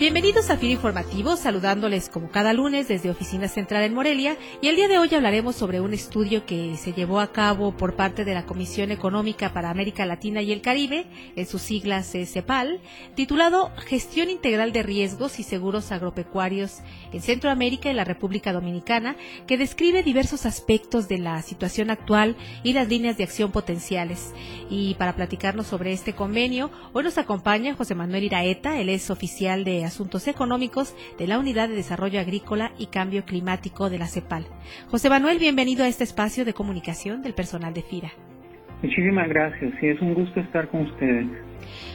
Bienvenidos a FIR Informativo, saludándoles como cada lunes desde Oficina Central en Morelia y el día de hoy hablaremos sobre un estudio que se llevó a cabo por parte de la Comisión Económica para América Latina y el Caribe, en sus siglas CEPAL, titulado Gestión Integral de Riesgos y Seguros Agropecuarios en Centroamérica y la República Dominicana, que describe diversos aspectos de la situación actual y las líneas de acción potenciales. Y para platicarnos sobre este convenio, hoy nos acompaña José Manuel Iraeta, él es oficial de Asuntos Económicos de la Unidad de Desarrollo Agrícola y Cambio Climático de la CEPAL. José Manuel, bienvenido a este espacio de comunicación del personal de FIRA. Muchísimas gracias, y es un gusto estar con ustedes.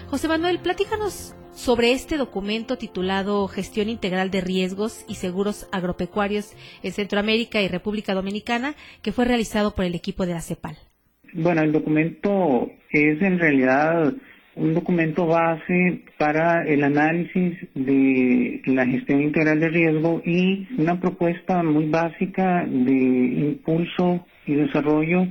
José Manuel, platícanos sobre este documento titulado Gestión Integral de Riesgos y Seguros Agropecuarios en Centroamérica y República Dominicana, que fue realizado por el equipo de la CEPAL. Bueno, el documento es en realidad un documento base para el análisis de la gestión integral de riesgo y una propuesta muy básica de impulso y desarrollo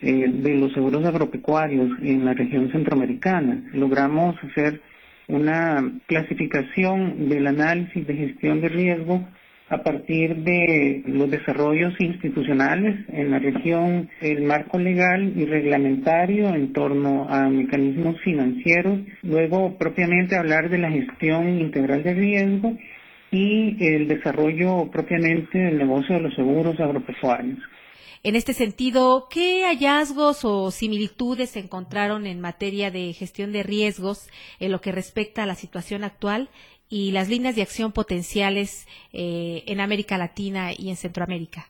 eh, de los seguros agropecuarios en la región centroamericana. Logramos hacer una clasificación del análisis de gestión de riesgo a partir de los desarrollos institucionales en la región, el marco legal y reglamentario en torno a mecanismos financieros, luego propiamente hablar de la gestión integral de riesgo y el desarrollo propiamente del negocio de los seguros agropecuarios. En este sentido, ¿qué hallazgos o similitudes se encontraron en materia de gestión de riesgos en lo que respecta a la situación actual y las líneas de acción potenciales eh, en América Latina y en Centroamérica?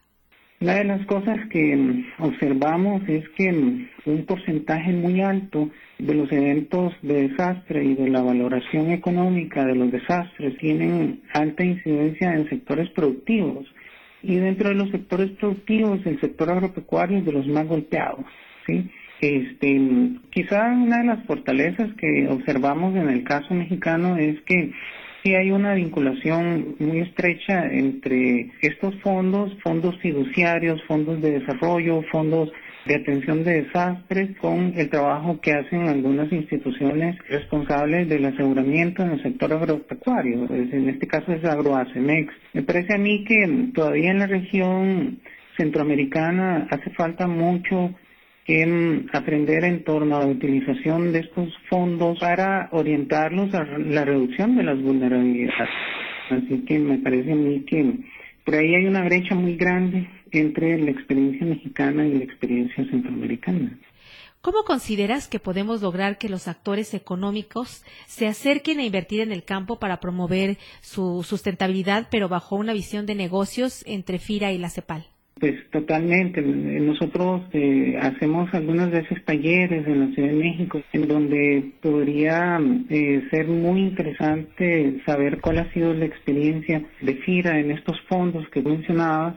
Una de las cosas que observamos es que un porcentaje muy alto de los eventos de desastre y de la valoración económica de los desastres tienen alta incidencia en sectores productivos. Y dentro de los sectores productivos, el sector agropecuario es de los más golpeados. ¿sí? Este, quizá una de las fortalezas que observamos en el caso mexicano es que sí hay una vinculación muy estrecha entre estos fondos, fondos fiduciarios, fondos de desarrollo, fondos de atención de desastres con el trabajo que hacen algunas instituciones responsables del aseguramiento en el sector agropecuario, en este caso es Agroacemex. Me parece a mí que todavía en la región centroamericana hace falta mucho que aprender en torno a la utilización de estos fondos para orientarlos a la reducción de las vulnerabilidades. Así que me parece a mí que por ahí hay una brecha muy grande entre la experiencia mexicana y la experiencia centroamericana. ¿Cómo consideras que podemos lograr que los actores económicos se acerquen a invertir en el campo para promover su sustentabilidad, pero bajo una visión de negocios entre FIRA y la CEPAL? Pues totalmente. Nosotros eh, hacemos algunas veces talleres en la Ciudad de México en donde podría eh, ser muy interesante saber cuál ha sido la experiencia de FIRA en estos fondos que mencionabas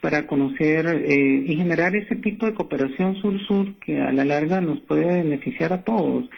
para conocer eh, y generar ese tipo de cooperación sur-sur que a la larga nos puede beneficiar a todos.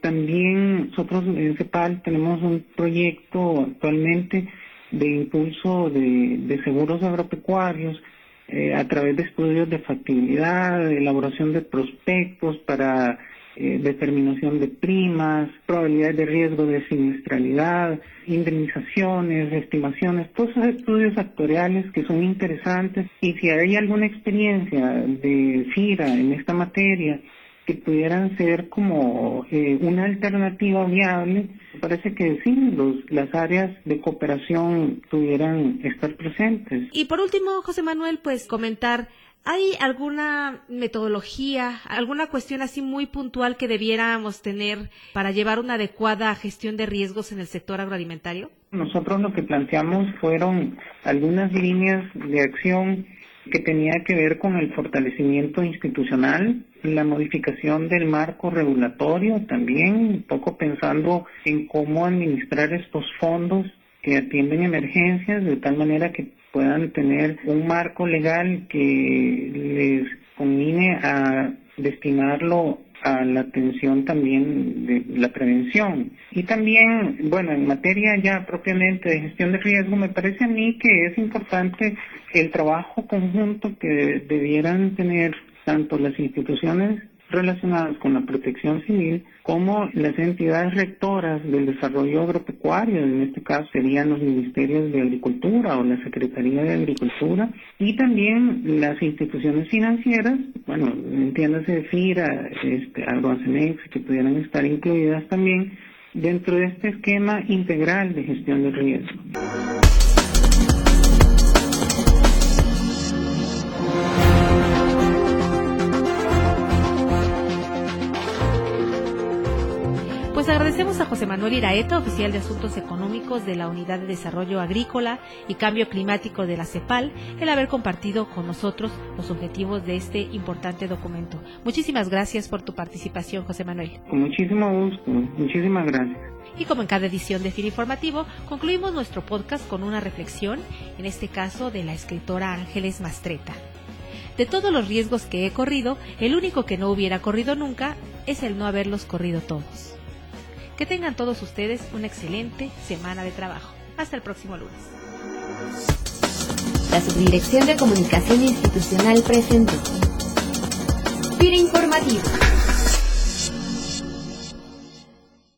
También nosotros en CEPAL tenemos un proyecto actualmente de impulso de seguros agropecuarios eh, a través de estudios de factibilidad, de elaboración de prospectos para eh, determinación de primas, probabilidades de riesgo de siniestralidad, indemnizaciones, estimaciones, todos esos estudios actuariales que son interesantes y si hay alguna experiencia de FIRA en esta materia que pudieran ser como eh, una alternativa viable, parece que sí, los, las áreas de cooperación pudieran estar presentes. Y por último, José Manuel, pues comentar, ¿hay alguna metodología, alguna cuestión así muy puntual que debiéramos tener para llevar una adecuada gestión de riesgos en el sector agroalimentario? Nosotros lo que planteamos fueron algunas líneas de acción que tenía que ver con el fortalecimiento institucional, la modificación del marco regulatorio también, un poco pensando en cómo administrar estos fondos que atienden emergencias de tal manera que puedan tener un marco legal que les combine a destinarlo a la atención también de la prevención. Y también, bueno, en materia ya propiamente de gestión de riesgo, me parece a mí que es importante el trabajo conjunto que debieran tener tanto las instituciones relacionadas con la protección civil como las entidades rectoras del desarrollo agropecuario, en este caso serían los ministerios de Agricultura o la Secretaría de Agricultura, y también las instituciones financieras, bueno, entiéndase FIRA, este, Agroacenex, que pudieran estar incluidas también dentro de este esquema integral de gestión de riesgo. Pues agradecemos a José Manuel Iraeta, oficial de Asuntos Económicos de la Unidad de Desarrollo Agrícola y Cambio Climático de la CEPAL, el haber compartido con nosotros los objetivos de este importante documento. Muchísimas gracias por tu participación, José Manuel. Con muchísimo gusto, muchísimas gracias. Y como en cada edición de FIR Informativo, concluimos nuestro podcast con una reflexión, en este caso de la escritora Ángeles Mastreta. De todos los riesgos que he corrido, el único que no hubiera corrido nunca es el no haberlos corrido todos. Que tengan todos ustedes una excelente semana de trabajo. Hasta el próximo lunes. La Subdirección de Comunicación Institucional presentó. FIRA Informativo.